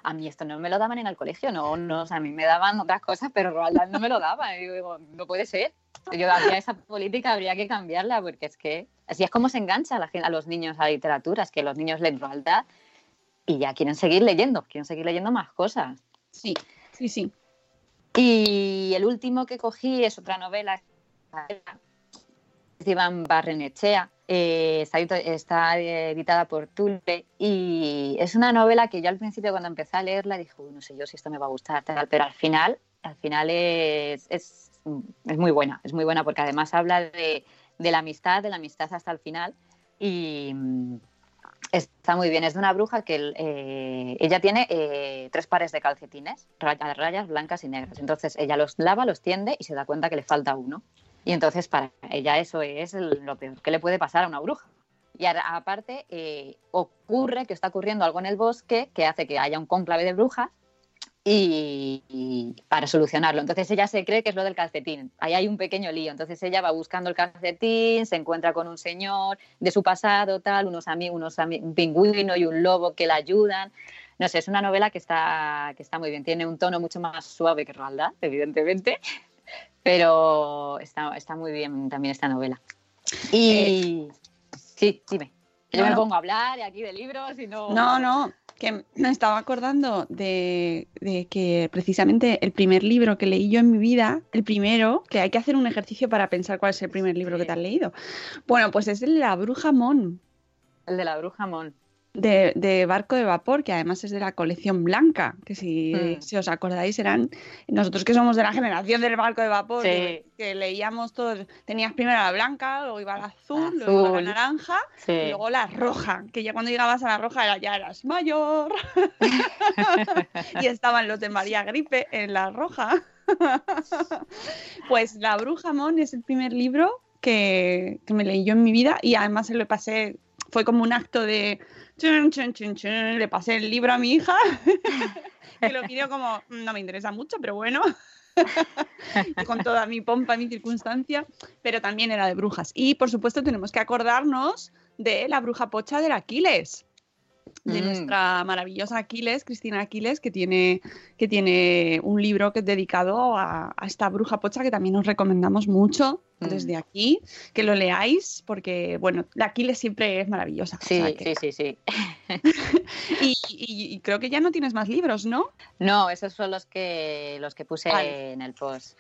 a, mí esto no me lo daban en el colegio, no, no, o sea, a mí me daban otras cosas, pero Roald Dahl no me lo daba. Y digo, no puede ser. Yo habría esa política habría que cambiarla porque es que así es como se engancha a, la, a los niños a la literatura, es que los niños leen Roald Dahl y ya quieren seguir leyendo, quieren seguir leyendo más cosas. Sí, sí, sí. Y el último que cogí es otra novela Iván Barrenechea, eh, está, está, editada por Tulpe y es una novela que yo al principio cuando empecé a leerla dije, no sé yo si esto me va a gustar, pero al final, al final es, es es muy buena, es muy buena porque además habla de, de, la amistad, de la amistad hasta el final y mm, está muy bien. Es de una bruja que eh, ella tiene eh, tres pares de calcetines, rayas, rayas blancas y negras. Entonces ella los lava, los tiende y se da cuenta que le falta uno. Y entonces para ella eso es lo peor que le puede pasar a una bruja. Y aparte eh, ocurre que está ocurriendo algo en el bosque que hace que haya un cónclave de brujas y, y, para solucionarlo. Entonces ella se cree que es lo del calcetín. Ahí hay un pequeño lío. Entonces ella va buscando el calcetín, se encuentra con un señor de su pasado, tal, unos amigos, unos ami un pingüino y un lobo que la ayudan. No sé, es una novela que está, que está muy bien. Tiene un tono mucho más suave que Roald evidentemente, pero está, está muy bien también esta novela. Y eh, sí, dime. Yo me pongo a hablar aquí de libros y no... No, no, que me estaba acordando de, de, que precisamente el primer libro que leí yo en mi vida, el primero, que hay que hacer un ejercicio para pensar cuál es el primer libro que te has leído. Bueno, pues es el de la bruja Mon. El de la bruja Mon. De, de, barco de vapor, que además es de la colección blanca, que si, mm. si, os acordáis eran nosotros que somos de la generación del barco de vapor, sí. que, que, leíamos todos, tenías primero la blanca, luego iba la azul, azul. luego la naranja sí. y luego la roja, que ya cuando llegabas a la roja ya eras mayor y estaban los de María Gripe en la roja. pues La Bruja Mon es el primer libro que, que me leí yo en mi vida y además se lo pasé, fue como un acto de chun, chun, chun, chun, le pasé el libro a mi hija, que lo pidió como, no me interesa mucho, pero bueno, con toda mi pompa, mi circunstancia, pero también era de brujas. Y por supuesto tenemos que acordarnos de la bruja pocha del Aquiles de mm. nuestra maravillosa Aquiles, Cristina Aquiles, que tiene, que tiene un libro que es dedicado a, a esta bruja pocha que también os recomendamos mucho mm. desde aquí, que lo leáis, porque bueno, la Aquiles siempre es maravillosa. Sí, o sea que... sí, sí, sí. y, y, y, creo que ya no tienes más libros, ¿no? No, esos son los que los que puse vale. en el post.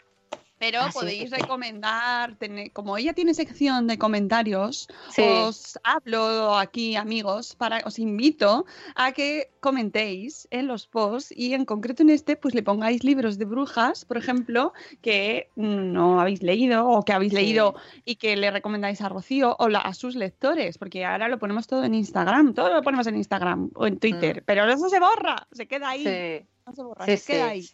Pero Así podéis recomendar, tener- como ella tiene sección de comentarios, Sí. os hablo aquí, amigos, para os invito a que comentéis en los posts y en concreto en este, pues le pongáis libros de brujas, por ejemplo, que no habéis leído o que habéis Sí. leído y que le recomendáis a Rocío o la- a sus lectores, porque ahora lo ponemos todo en Instagram, todo lo ponemos en Instagram o en Twitter, pero eso se borra, se queda ahí, Mm. Sí. no se borra, se queda ahí.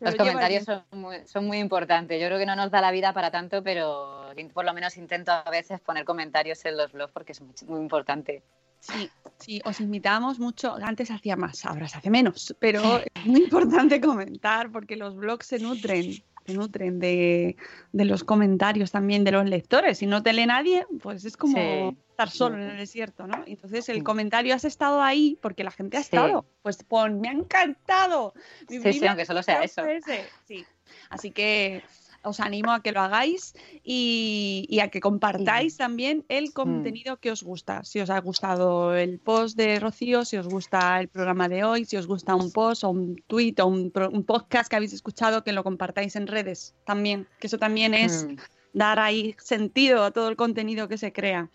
Los lo comentarios son muy, son muy importantes. Yo creo que no nos da la vida para tanto, pero por lo menos intento a veces poner comentarios en los blogs porque es muy, muy importante. Sí, sí, os invitamos mucho. Antes hacía más, ahora se hace menos, pero es muy importante comentar porque los blogs se nutren, se nutren de, de los comentarios también de los lectores. Si no te lee nadie, pues es como Sí. estar solo en el desierto, ¿no? Entonces el comentario has estado ahí porque la gente ha Sí. estado. Pues pon, me ha encantado. Mi Sí, sí, aunque solo sea eso. ese. Sí. Así que os animo a que lo hagáis y, y a que compartáis también el contenido que os gusta. Si os ha gustado el post de Rocío, si os gusta el programa de hoy, si os gusta un post o un tweet o un, podcast que habéis escuchado, que lo compartáis en redes también, que eso también es Mm, dar ahí sentido a todo el contenido que se crea.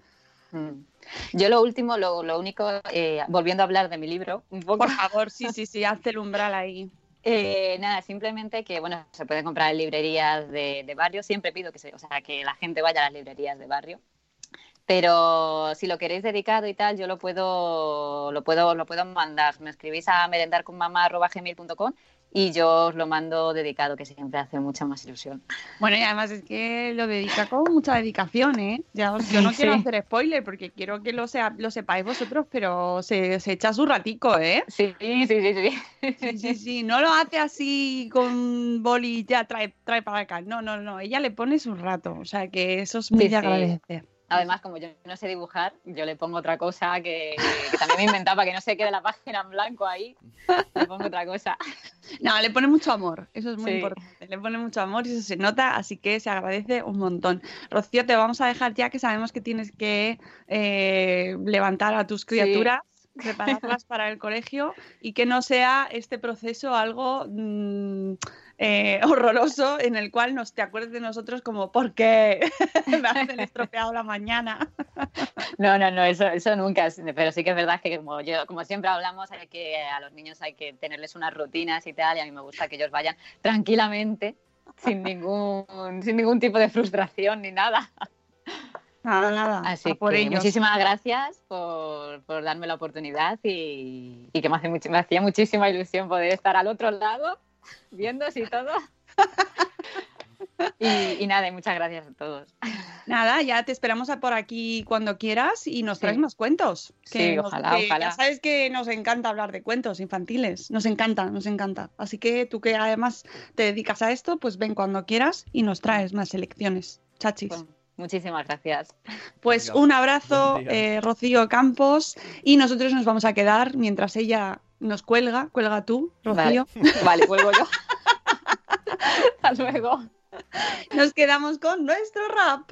mm. Yo lo último, lo, lo único, eh, volviendo a hablar de mi libro, un poco. Por favor, sí, sí, sí, hazte el umbral ahí. Eh, nada, simplemente que bueno, se puede comprar en librerías de, de barrio. Siempre pido que se, o sea, que la gente vaya a las librerías de barrio. Pero si lo queréis dedicado y tal, yo lo puedo, lo puedo, lo puedo mandar. Me escribís a merendarconmamá.gmail.com y yo os lo mando dedicado, que siempre hace mucha más ilusión. Bueno, y además es que lo dedica con mucha dedicación, ¿eh? Ya yo no Sí. quiero hacer spoiler porque quiero que lo, sea, lo sepáis vosotros, pero se, se echa su ratico, ¿eh? Sí, sí, sí, sí. Sí, sí, sí, no lo hace así con boli ya trae, trae para acá. No, no, no, ella le pone su rato, o sea que eso es muy Sí, de sí. Además, como yo no sé dibujar, yo le pongo otra cosa que, que también me inventaba para que no se quede la página en blanco ahí. Le pongo otra cosa. No, le pone mucho amor, eso es muy Sí. importante. Le pone mucho amor y eso se nota, así que se agradece un montón. Rocío, te vamos a dejar ya que sabemos que tienes que eh, levantar a tus criaturas. Prepararlas para el colegio y que no sea este proceso algo mm, eh, horroroso en el cual nos te acuerdes de nosotros como ¿por qué me hacen estropeado la mañana? No, no, no, eso, eso nunca. Pero sí que es verdad que como yo, como siempre hablamos, hay que a los niños hay que tenerles unas rutinas y tal, y a mí me gusta que ellos vayan tranquilamente, sin ningún, sin ningún tipo de frustración ni nada. Nada, nada. Así por que ellos. muchísimas gracias por, por darme la oportunidad y, y que me, hace much- me hacía muchísima ilusión poder estar al otro lado, viendo y todo. Y, y nada, y muchas gracias a todos. Nada, ya te esperamos a por aquí cuando quieras y nos Sí. traes más cuentos. Sí, nos- ojalá, que ojalá. Ya sabes que nos encanta hablar de cuentos infantiles. Nos encanta, nos encanta. Así que tú que además te dedicas a esto, pues ven cuando quieras y nos traes más selecciones. Chachis. Bueno, muchísimas gracias. Pues Venga, un abrazo, eh, Rocío Campos, y nosotros nos vamos a quedar mientras ella nos cuelga. Cuelga tú, Rocío. Vale, vale vuelvo yo. Hasta luego. Nos quedamos con nuestro rap.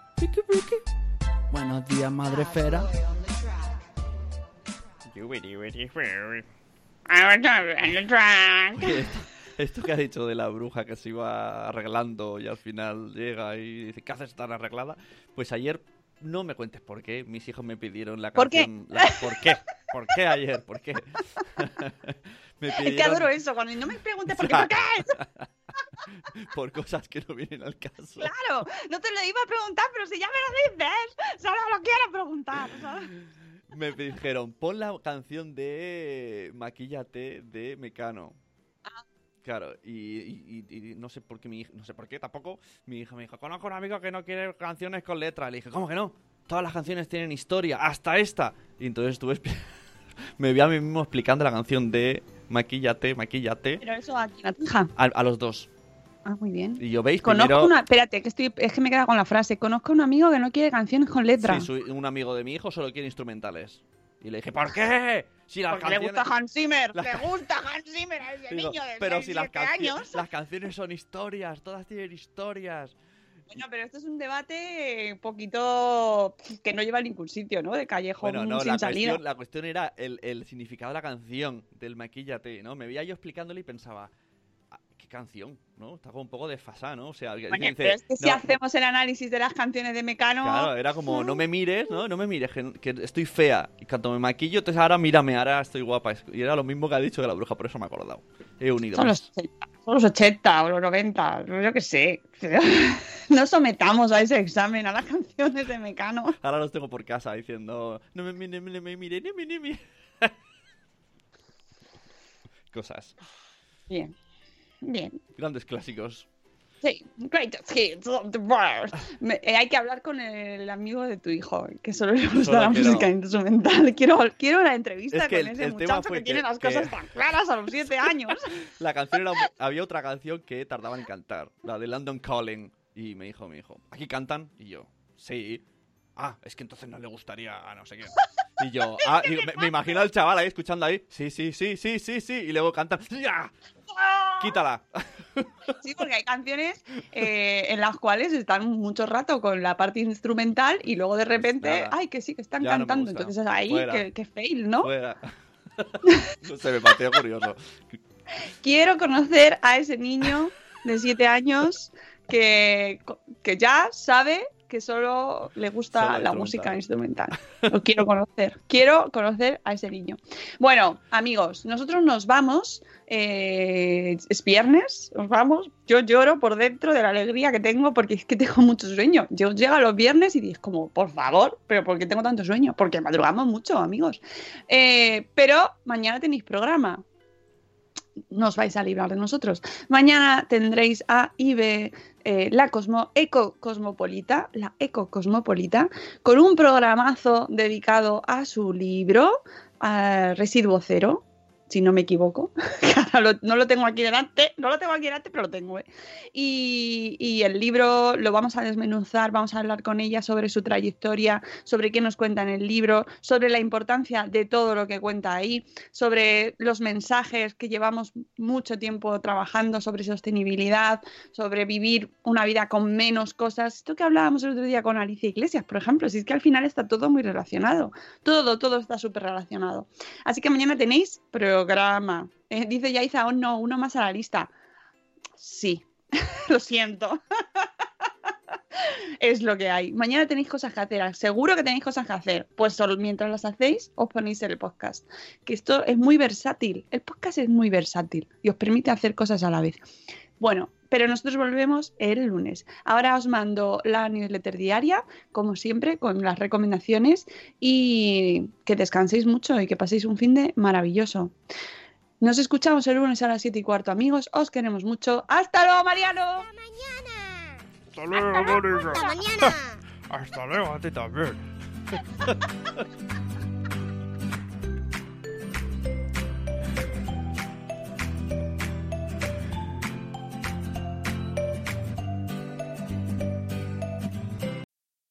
Ricky, Ricky. Buenos días, madre. Oye, esto, esto que ha dicho de la bruja que se iba arreglando y al final llega y dice, ¿qué haces tan arreglada? Pues ayer, no me cuentes por qué, mis hijos me pidieron la ¿Por qué? canción... la- ¿Por qué? ¿Por qué ayer? ¿Por qué? me Es que pidieron adoro eso. Cuando no me preguntes por qué, ¿por qué? por cosas que no vienen al caso. Claro, no te lo iba a preguntar, pero si ya me lo dices, solo lo quiero preguntar. ¿sabes? Me dijeron, pon la canción de Maquíllate de Mecano. Claro, y, y- y- y no sé por qué mi hija, no sé por qué tampoco, mi hija me dijo, conozco a un amigo que no quiere canciones con letras. Le dije, ¿cómo que no? todas las canciones tienen historia, hasta esta. Y entonces estuve me vi a mí mismo explicando la canción de Maquillate, Maquillate Pero eso la tija. a, a los dos. Ah, muy bien. Y yo veis Conozco primero... una. Espérate, que estoy. Es que me queda con la frase. Conozco a un amigo que no quiere canciones con letra. Sí, un amigo de mi hijo solo quiere instrumentales. Y le dije, ¿por qué? Si las Porque le canciones... gusta Hans Zimmer. Las Le gusta Hans Zimmer a ese Digo, niño de pero 6, si las, 7 canci- años. las canciones son historias, todas tienen historias. Bueno, pero esto es un debate un poquito que no lleva a ningún sitio, ¿no? De callejón Bueno, no, sin la salida. cuestión, la cuestión era el, el significado de la canción, del maquillate, ¿no? Me veía yo explicándole y pensaba, "Ah, ¿qué canción? ¿No? Está como un poco desfasada, ¿no? O sea, alguien dice, pero es que si "No, hacemos el análisis de las canciones de Mecano. Claro, era como, no me mires, ¿no? No me mires, que, que estoy fea. Y cuando me maquillo, entonces ahora mírame, ahora estoy guapa. Y era lo mismo que ha dicho de la bruja, por eso me he acordado. He unido. Son los 80, son los 80 o los 90, yo qué sé. No sometamos a ese examen a las canciones de Mecano. Ahora los tengo por casa diciendo, no me mire, no me mire, no me no me. Cosas. Bien, bien. Grandes clásicos. Sí, greatest hits of the world. Me- eh, hay que hablar con el amigo de tu hijo, que solo le gusta Solo la quiero- música instrumental. Quiero, quiero la entrevista Es que con el- ese el muchacho fue que, tiene que- las que- cosas tan claras a los 7 años. La canción era. Había otra canción que tardaba en cantar, la de London Calling. Y me dijo mi hijo, ¿aquí cantan? Y yo, sí. Ah, es que entonces no le gustaría a no sé qué. Y yo, ah, me, me imagino al chaval ahí escuchando ahí, sí, sí, sí, sí, sí, sí. Y luego cantan, ¡ya! ¡Quítala! Sí, porque hay canciones eh, en las cuales están mucho rato con la parte instrumental y luego de repente, Nada. ay, que sí, que están Ya cantando. Entonces ahí, que, que fail, ¿no? Fuera. no sé, me pareció curioso. Quiero conocer a ese niño de 7 años que, que ya sabe que solo le gusta Solo la música instrumental. Lo quiero conocer. Quiero conocer a ese niño. Bueno, amigos, nosotros nos vamos. eh, es viernes, nos vamos. Yo lloro por dentro de la alegría que tengo porque es que tengo mucho sueño. Yo llego a los viernes y digo, como, por favor, pero ¿por qué tengo tanto sueño? Porque madrugamos mucho, amigos. Eh, pero mañana tenéis programa no os vais a librar de nosotros. Mañana tendréis a Ibe, eh, la Eco Cosmopolita, la Eco Cosmopolita, con un programazo dedicado a su libro, a Residuo Cero, si no me equivoco. No lo tengo aquí delante, no lo tengo aquí delante, pero lo tengo. ¿eh? Y, y el libro lo vamos a desmenuzar, vamos a hablar con ella sobre su trayectoria, sobre qué nos cuenta en el libro, sobre la importancia de todo lo que cuenta ahí, sobre los mensajes que llevamos mucho tiempo trabajando sobre sostenibilidad, sobre vivir una vida con menos cosas. Esto que hablábamos el otro día con Alicia Iglesias, por ejemplo, si es que al final está todo muy relacionado. Todo, todo está súper relacionado. Así que mañana tenéis programa. Eh, dice Yaiza, oh no, uno más a la lista. Sí, lo siento. Es lo que hay. Mañana tenéis cosas que hacer. Seguro que tenéis cosas que hacer. Pues solo mientras las hacéis, os ponéis el podcast. Que esto es muy versátil. El podcast es muy versátil y os permite hacer cosas a la vez. Bueno, pero nosotros volvemos el lunes. Ahora os mando la newsletter diaria, como siempre, con las recomendaciones y que descanséis mucho y que paséis un fin de maravilloso. Nos escuchamos el lunes a las 7 y cuarto, amigos. Os queremos mucho. ¡Hasta luego, Mariano! Hasta luego, Mónica. Hasta mañana. Hasta luego a ti también.